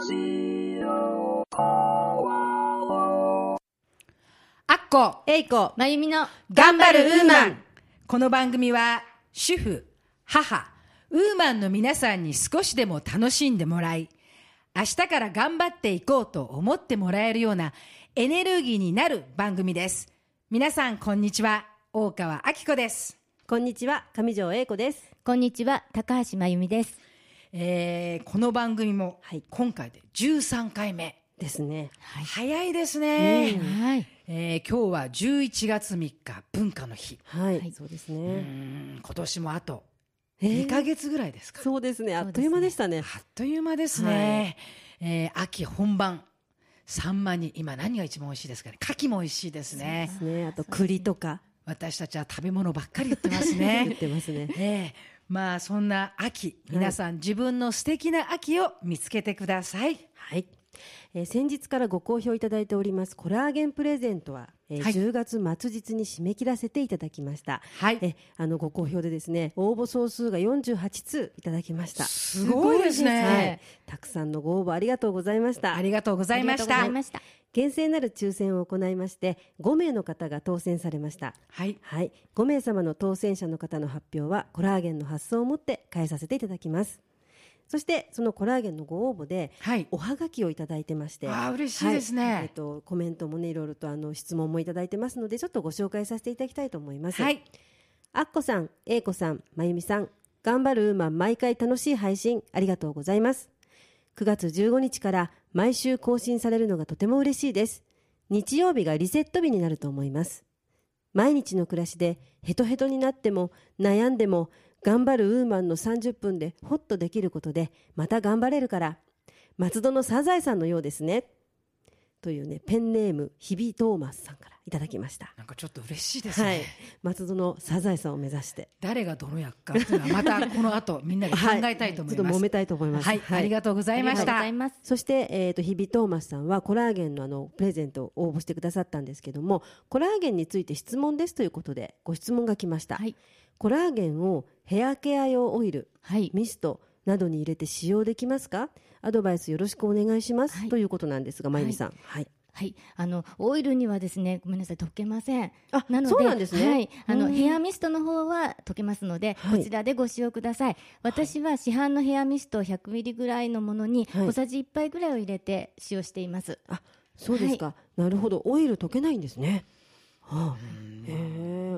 アッコ、えいこ、まゆみの頑張るウーマン。この番組は、主婦、母、ウーマンの皆さんに少しでも楽しんでもらい、明日から頑張っていこうと思ってもらえるようなエネルギーになる番組です。皆さん、こんにちは。大川明子です。こんにちは、上条英子です。こんにちは高橋まゆみですえーこの番組もはい、今回で13回目。ですね。早いですね。はいえー今日は11月3日、文化の日。はい、はいそうですうね。ん今年もあとえー？2ヶ月ぐらいですか。そうですね、あっという間でしたね。あっという間ですね。えー秋本番。サンマに今何が一番美味しいですかね。牡蠣も美味しいですね。ですね、あと栗とか私たちは食べ物ばっかり言ってます 言っね。てますね。ええまあそんな秋、皆さん自分の素敵な秋を見つけてください。はい。えー先日からご好評いただいておりますコラーゲンプレゼントは、えーはい10月末日に締め切らせていただきました。はいえあのご好評でですね応募総数が48通いただきました。すごいですねはい、たくさんのご応募ありがとうございました。ありがとうございました厳正なる抽選を行いまして5名の方が当選されました。はい。はい、5名様の当選者の方の発表はコラーゲンの発送をもって返させていただきますそしてそのコラーゲンのご応募ではい。おはがきをいただいてましてあー嬉しいですねはいえっとコメントもねいろいろとあの質問もいただいてますのでちょっとご紹介させていただきたいと思いますはい。あっこさん、えいこさん、まゆみさん、頑張るウーマン毎回楽しい配信ありがとうございます。9月15日から毎週更新されるのがとても嬉しいです。日曜日がリセット日になると思います。毎日の暮らしでヘトヘトになっても悩んでも頑張るウーマンの30分でホッとできることでまた頑張れるから松戸のサザエさんのようですね。というねペンネーム日比トーマスさんからいただきました。なんかちょっと嬉しいですね。はい、松戸のサザエさんを目指して。誰がどの役かっていうのはまた この後みんなで考えたいと思います。ちょっと揉めたいと思います。はい、ありがとうございました。そして、えー、と日比トーマスさんはコラーゲンのあのプレゼントを応募してくださったんですけどもコラーゲンについて質問ですということでご質問が来ました、はい。コラーゲンをヘアケア用オイルはい。ミストなどに入れて使用できますか？アドバイスよろしくお願いします、はい。ということなんですがまゆみさん。はい、はい、あのオイルにはですね、ごめんなさい、溶けません。あなので、そうなんですね。はい、あのうん。ヘアミストの方は溶けますので、はい。こちらでご使用ください。私は市販のヘアミスト100ミリぐらいのものに、はい。小さじ1杯ぐらいを入れて使用しています。あそうですか、なるほど。オイル溶けないんですねはあ、へ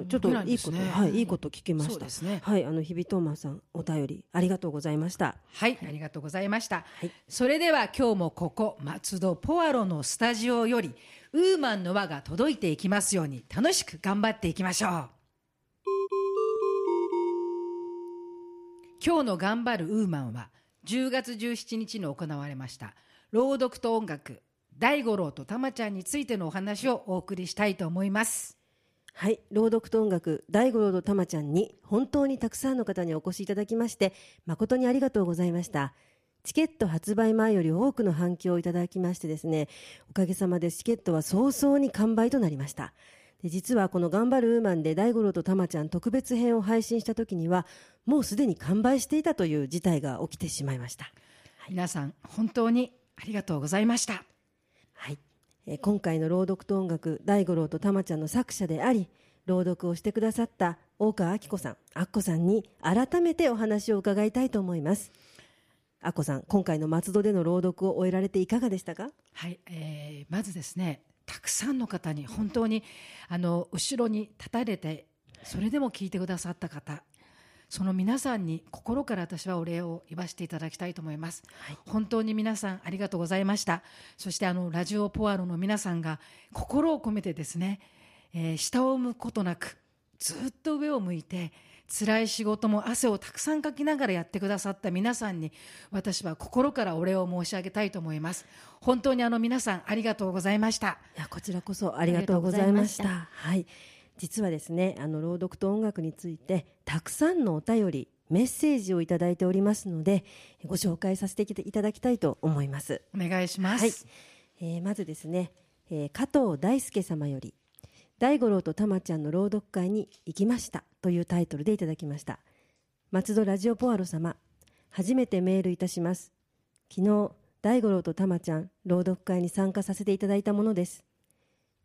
えちょっといいこと、ねはいいいこと聞きました。そうですね。はいあの日比トーマスさんお便りありがとうございました。はい、ありがとうございました。はい。それでは今日もここ松戸ポアロのスタジオよりウーマンの輪が届いていきますように楽しく頑張っていきましょう。今日の頑張るウーマンは10月17日に行われました朗読と音楽大五郎とたまちゃんについてのお話をお送りしたいと思います。はい。朗読と音楽大五郎とたまちゃんに本当にたくさんの方にお越しいただきまして誠にありがとうございました。チケット発売前より多くの反響をいただきましてですねおかげさまでチケットは早々に完売となりました。で実はこの「頑張るウーマン」で大五郎とたまちゃん特別編を配信した時にはもうすでに完売していたという事態が起きてしまいました。皆さん本当にありがとうございました。はい、えー今回の朗読と音楽大五郎とたまちゃんの作者であり朗読をしてくださった大川明子さんあっこさんに改めてお話を伺いたいと思います。あっこさん今回の松戸での朗読を終えられていかがでしたか？はい、えーまずですねたくさんの方に本当にあの後ろに立たれてそれでも聞いてくださった方その皆さんに心から私はお礼を言わせていただきたいと思います、本当に皆さんありがとうございました。そしてあのラジオポアロの皆さんが心を込めてですね、えー下を向くことなくずっと上を向いて辛い仕事も汗をたくさんかきながらやってくださった皆さんに私は心からお礼を申し上げたいと思います。本当にあの皆さんありがとうございました。いやこちらこそありがとうございました。はい実はですねあの朗読と音楽についてたくさんのお便りメッセージをいただいておりますのでご紹介させていただきたいと思います。お願いします、はい。えーまずですね、えー加藤大輔様より大五郎とたまちゃんの朗読会に行きましたというタイトルでいただきました。松戸ラジオポアロ様初めてメールいたします。昨日大五郎とたまちゃん朗読会に参加させていただいたものです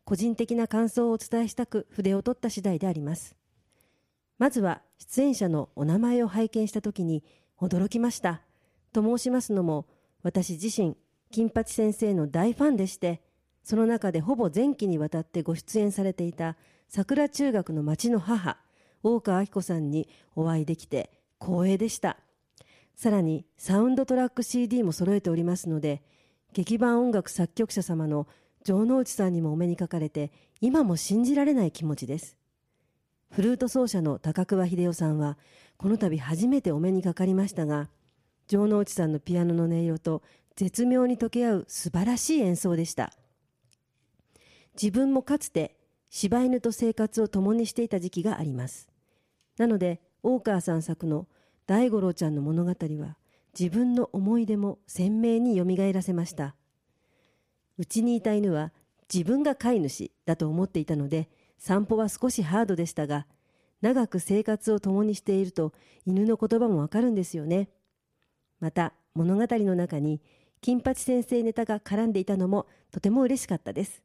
個人的な感想をお伝えしたく筆を取った次第であります。まずは出演者のお名前を拝見した時に驚きました。と申しますのも私自身金八先生の大ファンでしてその中でほぼ前期にわたってご出演されていた桜中学の町の母大川明子さんにお会いできて光栄でした。さらにサウンドトラック CD も揃えておりますので劇版音楽作曲者様の城之内さんにもお目にかかれて今も信じられない気持ちです。フルート奏者の高桑秀夫さんはこの度初めてお目にかかりましたが城之内さんのピアノの音色と絶妙に溶け合う素晴らしい演奏でした。自分もかつて柴犬と生活を共にしていた時期があります。なので大川さん作の大五郎ちゃんの物語は自分の思い出も鮮明によみがえらせました。うちにいた犬は自分が飼い主だと思っていたので散歩は少しハードでしたが長く生活を共にしていると犬の言葉もわかるんですよね。また物語の中に金八先生ネタが絡んでいたのもとても嬉しかったです。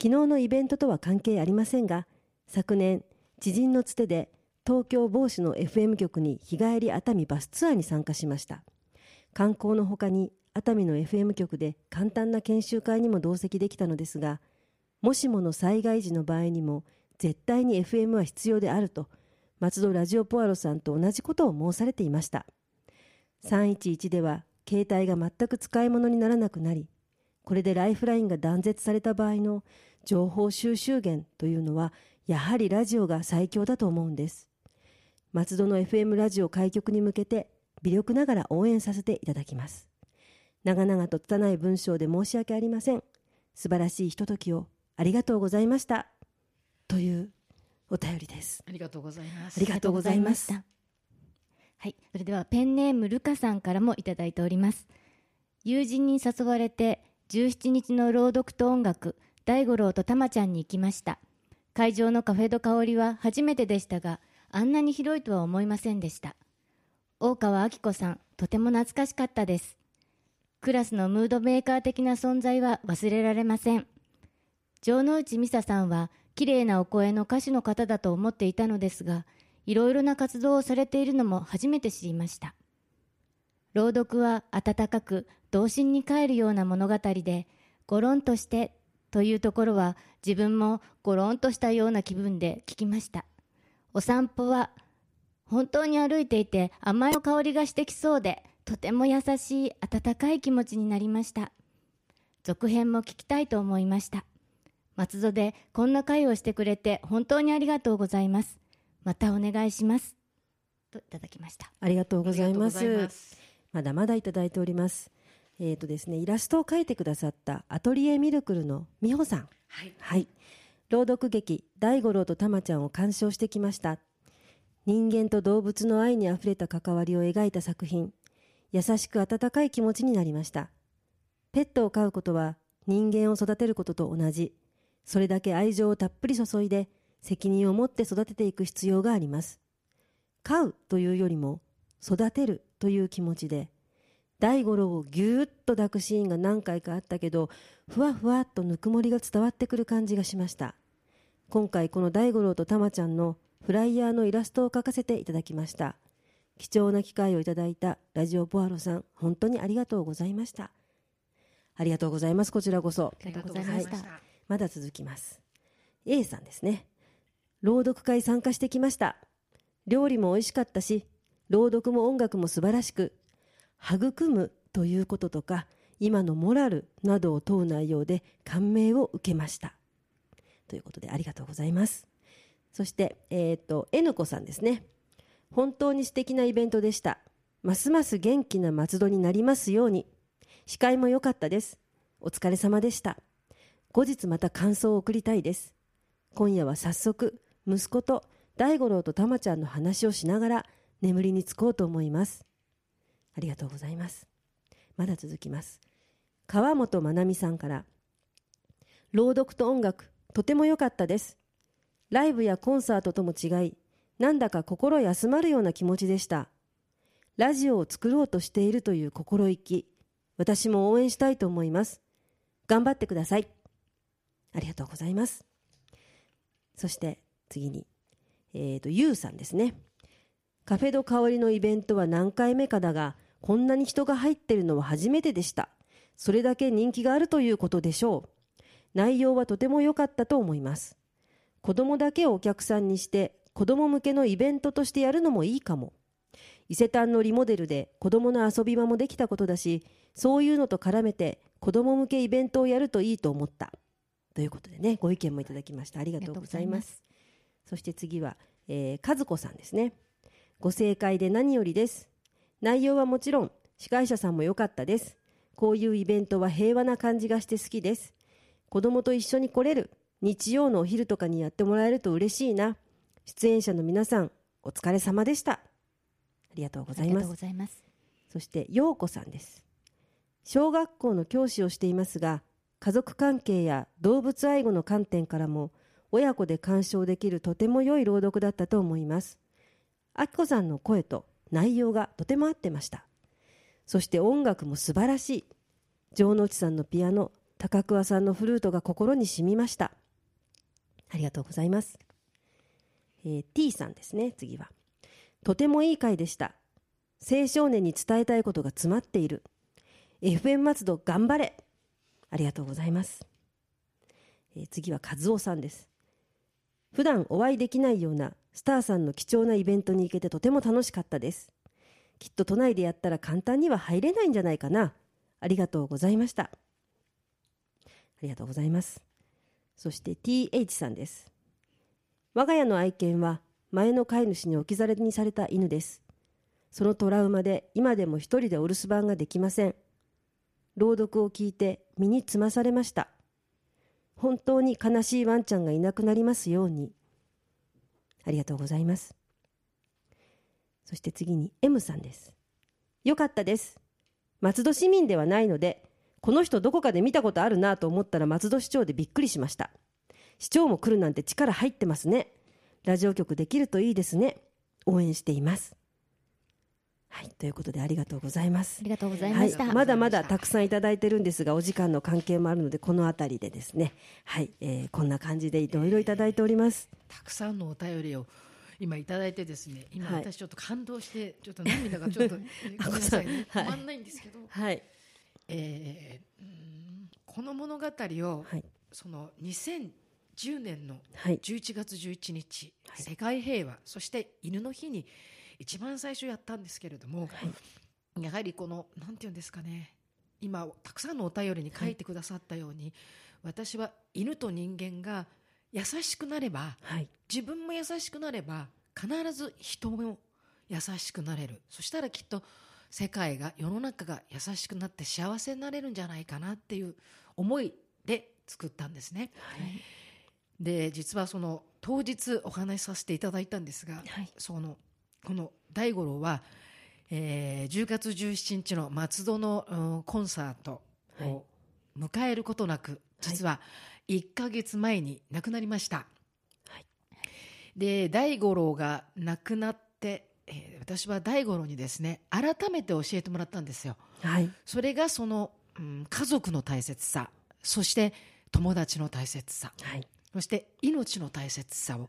昨日のイベントとは関係ありませんが昨年知人のつてで東京某市の FM 局に日帰り熱海バスツアーに参加しました。観光のほかに熱海の FM 局で簡単な研修会にも同席できたのですがもしもの災害時の場合にも絶対に FM は必要であると松戸ラジオポアロさんと同じことを申されていました。311では携帯が全く使い物にならなくなりこれでライフラインが断絶された場合の情報収集源というのはやはりラジオが最強だと思うんです。松戸の FM ラジオ開局に向けて微力ながら応援させていただきます。長々と拙い文章で申し訳ありません。素晴らしいひとときをありがとうございました。というお便りです。ありがとうございます。ありがとうございますはい、それではペンネームルカさんからもいただいております。友人に誘われて17日の朗読と音楽大五郎とたまちゃんに行きました。会場のカフェド香りは初めてでしたがあんなに広いとは思いませんでした。大川明子さんとても懐かしかったですクラスのムードメーカー的な存在は忘れられません。城之内美沙さんは綺麗なお声の歌手の方だと思っていたのですがいろいろな活動をされているのも初めて知りました。朗読は温かく童心に帰るような物語でゴロンとしてというところは自分もゴロンとしたような気分で聞きました。お散歩は本当に歩いていて甘い香りがしてきそうでとても優しい温かい気持ちになりました。続編も聞きたいと思いました。松戸でこんな会をしてくれて本当にありがとうございます。またお願いします。といただきました。ありがとうございます。ます。まだまだいただいております。えーとですね、イラストを描いてくださったアトリエミルクルの美穂さん。はい。はい。朗読劇「大五郎と玉ちゃん」を鑑賞してきました。人間と動物の愛にあふれた関わりを描いた作品優しく温かい気持ちになりました。ペットを飼うことは人間を育てることと同じ。それだけ愛情をたっぷり注いで責任を持って育てていく必要があります。飼うというよりも育てるという気持ちで大五郎をぎゅーっと抱くシーンが何回かあったけどふわふわっとぬくもりが伝わってくる感じがしました。今回この大五郎とたまちゃんのフライヤーのイラストを描かせていただきました。貴重な機会をいただいたラジオポアロさん本当にありがとうございました。ありがとうございます。こちらこそ。ありがとうございました。ありがとうござい。まだ続きます。A さんですね。朗読会参加してきました。料理も美味しかったし朗読も音楽も素晴らしく育むということとか今のモラルなどを問う内容で感銘を受けました。ということでありがとうございます。そしてえっ、と N 子さんですね本当に素敵なイベントでした。ますます元気な松戸になりますように。司会も良かったです。お疲れ様でした。後日また感想を送りたいです。今夜は早速息子と大五郎とたまちゃんの話をしながら眠りにつこうと思います。ありがとうございます。まだ続きます。川本まなみさんから朗読と音楽とても良かったです。ライブやコンサートとも違いなんだか心休まるような気持ちでした。ラジオを作ろうとしているという心意気。私も応援したいと思います。頑張ってください。ありがとうございます。そして次にえーと、ゆうさんですね。カフェド香りのイベントは何回目かだがこんなに人が入ってるのは初めてでした。それだけ人気があるということでしょう。内容はとても良かったと思います。子供だけをお客さんにして子供向けのイベントとしてやるのもいいかも。伊勢丹のリモデルで子供の遊び場もできたことだしそういうのと絡めて子供向けイベントをやるといいと思った。ということでねご意見もいただきました。ありがとうございます。そして次は、えー、和子さんですね。ご正解で何よりです。内容はもちろん司会者さんも良かったです。こういうイベントは平和な感じがして好きです。子供と一緒に来れる。日曜のお昼とかにやってもらえると嬉しいな出演者の皆さんお疲れ様でした。ありがとうございます。そして陽子さんです。小学校の教師をしていますが家族関係や動物愛護の観点からも親子で鑑賞できるとても良い朗読だったと思います。あきこさんの声と内容がとても合ってました。そして音楽も素晴らしい。城之内さんのピアノ高桑さんのフルートが心に染みました。ありがとうございます、えー、T さんですね次は。とてもいい回でした。青少年に伝えたいことが詰まっている。FM 松戸頑張れ。ありがとうございます、えー、次は和夫さんです。普段お会いできないようなスターさんの貴重なイベントに行けてとても楽しかったです。きっと都内でやったら簡単には入れないんじゃないかな。ありがとうございました。ありがとうございます。そして TH さんです。我が家の愛犬は前の飼い主に置き去りにされた犬です。そのトラウマで今でも一人でお留守番ができません。朗読を聞いて身につまされました。本当に悲しいワンちゃんがいなくなりますように。ありがとうございます。そして次に M さんです。よかったです。松戸市民ではないのでこの人どこかで見たことあるなと思ったら松戸市長でびっくりしました。市長も来るなんて力入ってますねラジオ局できるといいですね応援していますはい、ということでありがとうございます。ありがとうございました。はい、まだまだたくさんいただいてるんですが、お時間の関係もあるので、このあたりでですね。はい、えー、こんな感じでいろいろいただいております。たくさんのお便りを。今いただいてですね、今私ちょっと感動して、ちょっと涙がちょっと、ごめんなさい、ね、止まんないんですけど。はい。えー、この物語を、はい、その2010年の11月11日、はい、世界平和、そして犬の日に。一番最初やったんですけれども、はい、やはりこのなんていうんですかね今たくさんのお便りに書いてくださったように、はい、私は犬と人間が優しくなれば、はい、自分も優しくなれば必ず人も優しくなれる。そしたらきっと世界が世の中が優しくなって幸せになれるんじゃないかなっていう思いで作ったんですね。はい、で実はその当日お話しさせていただいたんですが、はい、そのこの大五郎は、えー、10月17日の松戸の、うん、コンサートを迎えることなく、はい、実は1か月前に亡くなりました。はい、で大五郎が亡くなって、えー、私は大五郎にですね改めて教えてもらったんですよ。はい、それがその、うん、家族の大切さそして友達の大切さ、はい、そして命の大切さを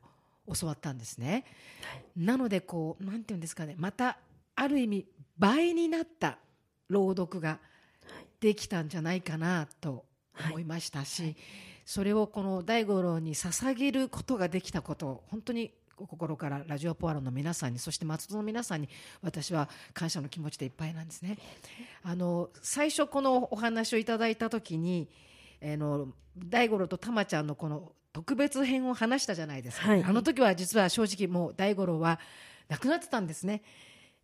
教わったんですね、はい、なのでこうなんていうんですかね。またある意味倍になった朗読ができたんじゃないかなと思いましたし、はい、それをこの大五郎に捧げることができたこと本当に心からラジオポアロの皆さんにそして松戸の皆さんに私は感謝の気持ちでいっぱいなんですね。あの最初このお話をいただいた時にあの大五郎と玉ちゃんのこの特別編を話したじゃないですか、はい、あの時は実は正直もう大五郎は亡くなってたんですね。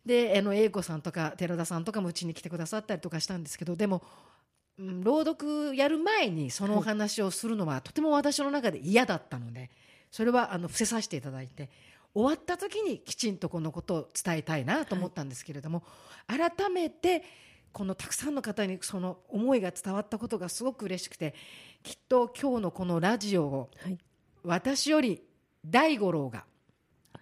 であの英子さんとか寺田さんとかもうちに来てくださったりとかしたんですけどでも、うん、朗読やる前にそのお話をするのは、とても私の中で嫌だったのでそれはあの伏せさせていただいて終わった時にきちんとこのことを伝えたいなと思ったんですけれども、はい、改めてこのたくさんの方にその思いが伝わったことがすごく嬉しくてきっと今日のこのラジオを、はい、私より大五郎が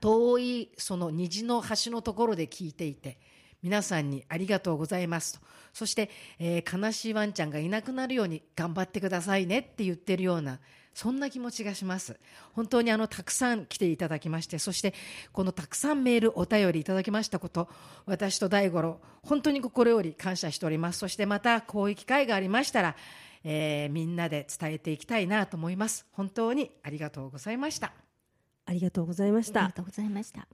遠いその虹の端のところで聞いていて皆さんにありがとうございますと。そして、えー悲しいワンちゃんがいなくなるように頑張ってくださいねって言ってるようなそんな気持ちがします。本当にあのたくさん来ていただきましてそしてこのたくさんメールお便りいただきましたこと私と大五郎本当に心より感謝しております。そしてまたこういう機会がありましたら、えーみんなで伝えていきたいなと思います。本当にありがとうございました。ありがとうございました。ありがとうございました。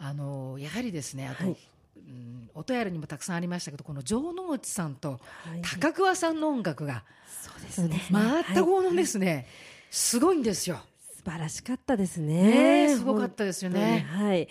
あのやはりですねあと、はい。うんお便りにもたくさんありましたけどこの城之内さんとはい。高桑さんの音楽がそうですね。またこのですね、すごいんですよ。素晴らしかったですね。ね。えすごかったですよね。はい。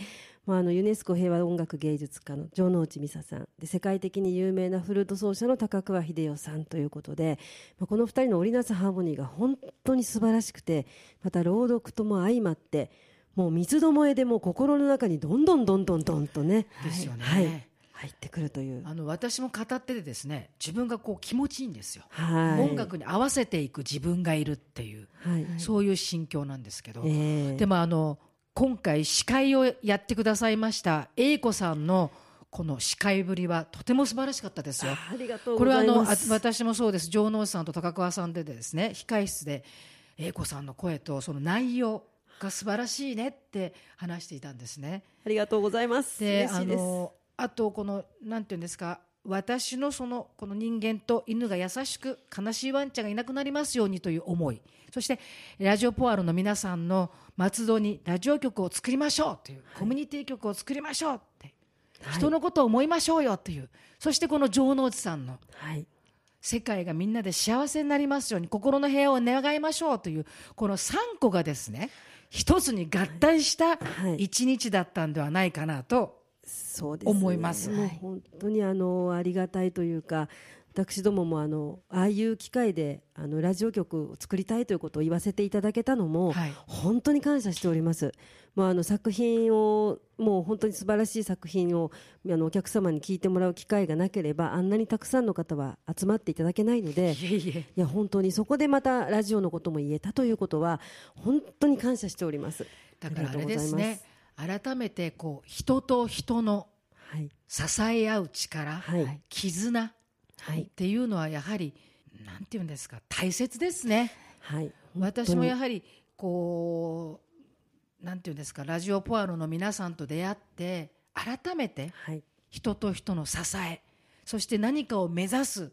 まあ、あのユネスコ平和音楽芸術家の城之内美沙さん。で世界的に有名なフルート奏者の高桑秀夫さんということで、まあ、この2人の織りなすハーモニーが本当に素晴らしくてまた朗読とも相まってもう三つどもえでもう心の中にどんどんどんどんどんとね、ですよね。はい、入ってくるという。あの私も語っててですね自分がこう気持ちいいんですよ、はい、音楽に合わせていく自分がいるっていう、はい、そういう心境なんですけど、ええ。でもあの今回司会をやってくださいました英子さんのこの司会ぶりはとても素晴らしかったですよ。ありがとうこれはあの。私もそうです城之内さんと高桑さんでですね控室で英子さんの声とその内容が素晴らしいねって話していたんですね。ありがとうございます。であ嬉しいです。のあとこのなんていうんですか私のそのこの人間と犬が優しく悲しいワンちゃんがいなくなりますようにという思い。そしてラジオポアロの皆さんの松戸にラジオ局を作りましょうという、コミュニティ局を作りましょうって、人のことを思いましょうよという。そしてこの城之内さんのはい、世界がみんなで幸せになりますように心の平和を願いましょうというこの3個がですね一つに合体したはい。一日だったんではないかなとそうですね。思います。本当にあのありがたいというか私どももあのああいう機会であのラジオ局を作りたいということを言わせていただけたのも、はい。本当に感謝しております。まあ、あの作品をもう本当に素晴らしい作品をあのお客様に聞いてもらう機会がなければあんなにたくさんの方は集まっていただけないのでいや本当にそこでまたラジオのことも言えたということは本当に感謝しております。だからあれりがとうございますですね改めてこう人と人のはい。支え合う力、はい。絆はい。っていうのはやはりなんていうんですか大切ですね。はい。私もやははりこうなんていうんですかラジオポアロの皆さんと出会って改めてはい。人と人の支えそして何かを目指す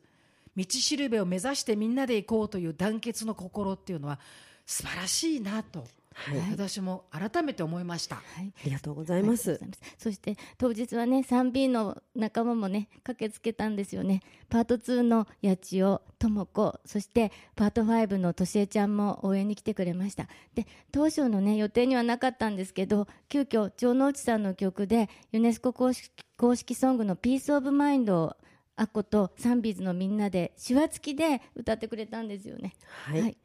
道しるべを目指してみんなで行こうという団結の心っていうのは素晴らしいなと、はい。私も改めて思いました。はい。ありがとうございます。そして当日はね 3B の仲間もね駆けつけたんですよね。パート2の八千代智子そしてパート5のとしえちゃんも応援に来てくれました。で当初のね予定にはなかったんですけど急遽城之内さんの曲でユネスコ公式公式ソングの「ピース・オブ・マインド」をアッコとサンビーズのみんなで手話付きで歌ってくれたんですよね。はい、はい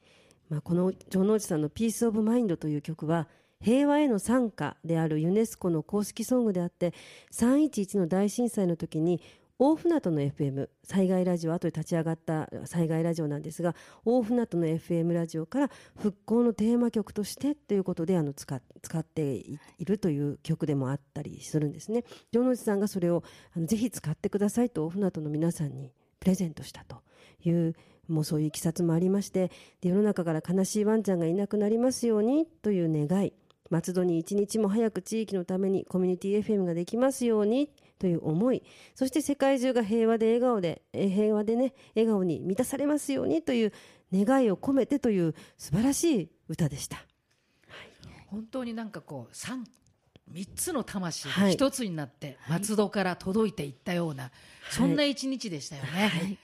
まあ、この城之内さんの「ピース・オブ・マインド」という曲は平和への参加であるユネスコの公式ソングであって311の大震災の時に大船渡の FM 災害ラジオ後で立ち上がった災害ラジオなんですが大船渡の FM ラジオから復興のテーマ曲としてということであの使っ使っていいるという曲でもあったりするんですね。城之内さんがそれをあのぜひ使ってくださいと大船渡の皆さんにプレゼントしたというもうそういういきさつもありましてで世の中から悲しいワンちゃんがいなくなりますようにという願い。松戸に一日も早く地域のためにコミュニティ FM ができますようにという思い。そして世界中が平和で笑顔でえー平和でね笑顔に満たされますようにという願いを込めてという素晴らしい歌でした。本当になんかこう三三つの魂がはい。一つになって松戸から届いていったような、そんな一日でしたよね。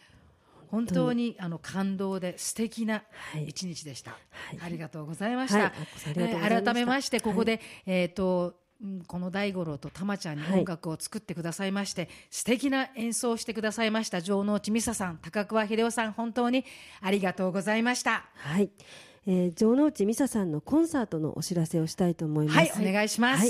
本当にあの感動で素敵なはい。一日でした。はい。ありがとうございました。改めましてここで、えっ、と。うんこの大五郎と玉ちゃんにはい。音楽を作ってくださいまして、素敵な演奏をしてくださいました城之内美沙さん高桑秀夫さん本当にありがとうございました。はい、えー、城之内美沙さんのコンサートのお知らせをしたいと思います。はいお願いします、は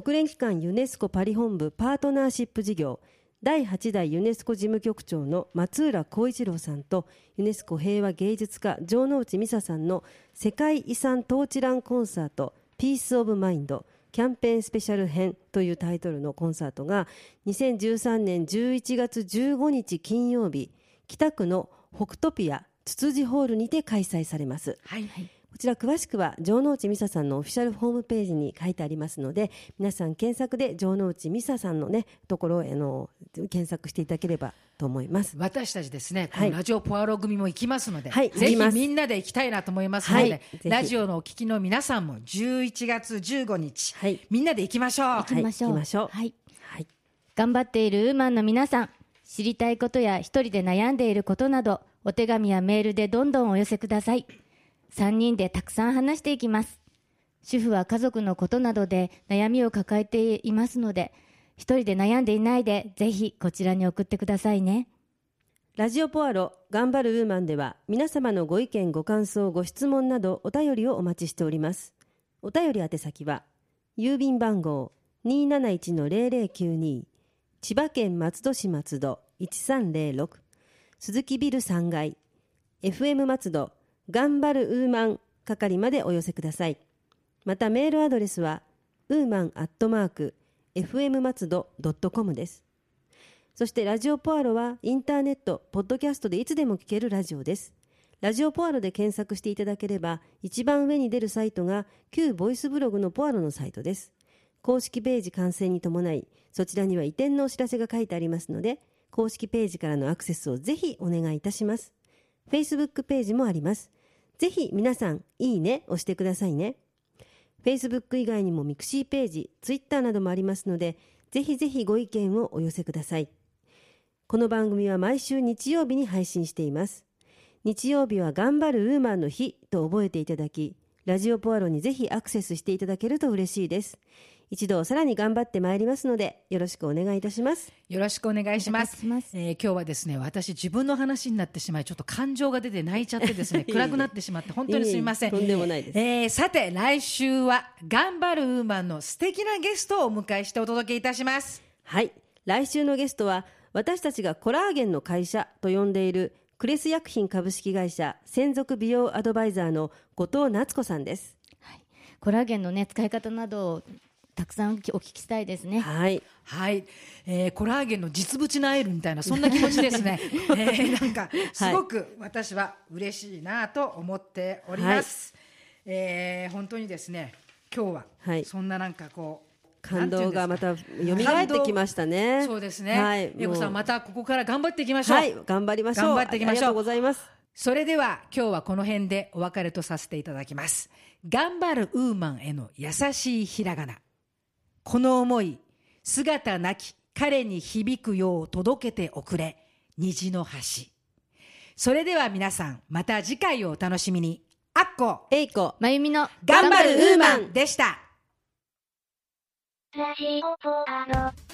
い、国連機関ユネスコパリ本部パートナーシップ事業第8代ユネスコ事務局長の松浦光一郎さんとユネスコ平和芸術家城之内美沙さんの世界遺産トーチランコンサートピース・オブ・マインドキャンペーンスペシャル編というタイトルのコンサートが2013年11月15日金曜日北区の北トピアつつじホールにて開催されますはい。こちら詳しくは城之内美沙さんのオフィシャルホームページに書いてありますので皆さん検索で城之内美沙さんのねところをあの検索していただければと思います私たちですね、こはいのラジオポアロ組も行きますので、はいぜひみんなで行きたいなと思いますので、はいラジオのお聞きの皆さんも11月15日、はいみんなで行きましょう。行きましょう。はい行きましょうはい。はい頑張っているウーマンの皆さん、知りたいことや一人で悩んでいることなど、お手紙やメールでどんどんお寄せください。3人でたくさん話していきます。主婦は家族のことなどで悩みを抱えていますので、一人で悩んでいないで、ぜひこちらに送ってくださいね。ラジオポアロ頑張るウーマンでは皆様のご意見ご感想ご質問などお便りをお待ちしておりますお便り宛先は郵便番号271-0092千葉県松戸市松戸1306鈴木ビル3階 FM 松戸頑張るウーマン係までお寄せくださいまたメールアドレスはウーマンアットマーク FM 松戸 .com ですそしてラジオポアロはインターネット、ポッドキャストでいつでも聞けるラジオです。ラジオポアロで検索していただければ、一番上に出るサイトが旧ボイスブログのポアロのサイトです。公式ページ完成に伴い、そちらには移転のお知らせが書いてありますので、公式ページからのアクセスをぜひお願いいたします。Facebook ページもあります。ぜひ皆さん、いいね押してくださいね。Facebook 以外にもミクシーページ、Twitter などもありますので、ぜひぜひご意見をお寄せください。この番組は毎週日曜日に配信しています。日曜日は頑張るウーマンの日と覚えていただき、ラジオポアロにぜひアクセスしていただけると嬉しいです。一度さらに頑張ってまいりますので、よろしくお願いいたします。よろしくお願いします。ますえー今日はですね、私自分の話になってしまい、ちょっと感情が出て泣いちゃってですね、暗くなってしまって本当にすみません。いえいえとんでもないですえーさて、来週は頑張るウーマンの素敵なゲストをお迎えしてお届けいたします。はい。来週のゲストは、私たちがコラーゲンの会社と呼んでいるクレス薬品株式会社専属美容アドバイザーの後藤夏子さんです。コラーゲンのね、使い方などをたくさんお聞きしたいですね。はい。はい、えーコラーゲンの実物のアイルみたいなそんな気持ちですね。えーなんかすごく私は嬉しいなと思っております。えー本当にですね、今日ははいそんななんかこう、感動がまた蘇ってきましたね。そうですね。はい。英子さんまたここから頑張っていきましょう。はい。頑張りましょう。頑張っていきましょうありがとうございます。それでは今日はこの辺でお別れとさせていただきます。頑張るウーマンへの優しいひらがな。この思い、姿なき彼に響くよう届けておくれ、虹の橋。それでは皆さん、また次回をお楽しみに。あっこ、えいこ。まゆみの頑張るウーマンでした。ラジオポアの。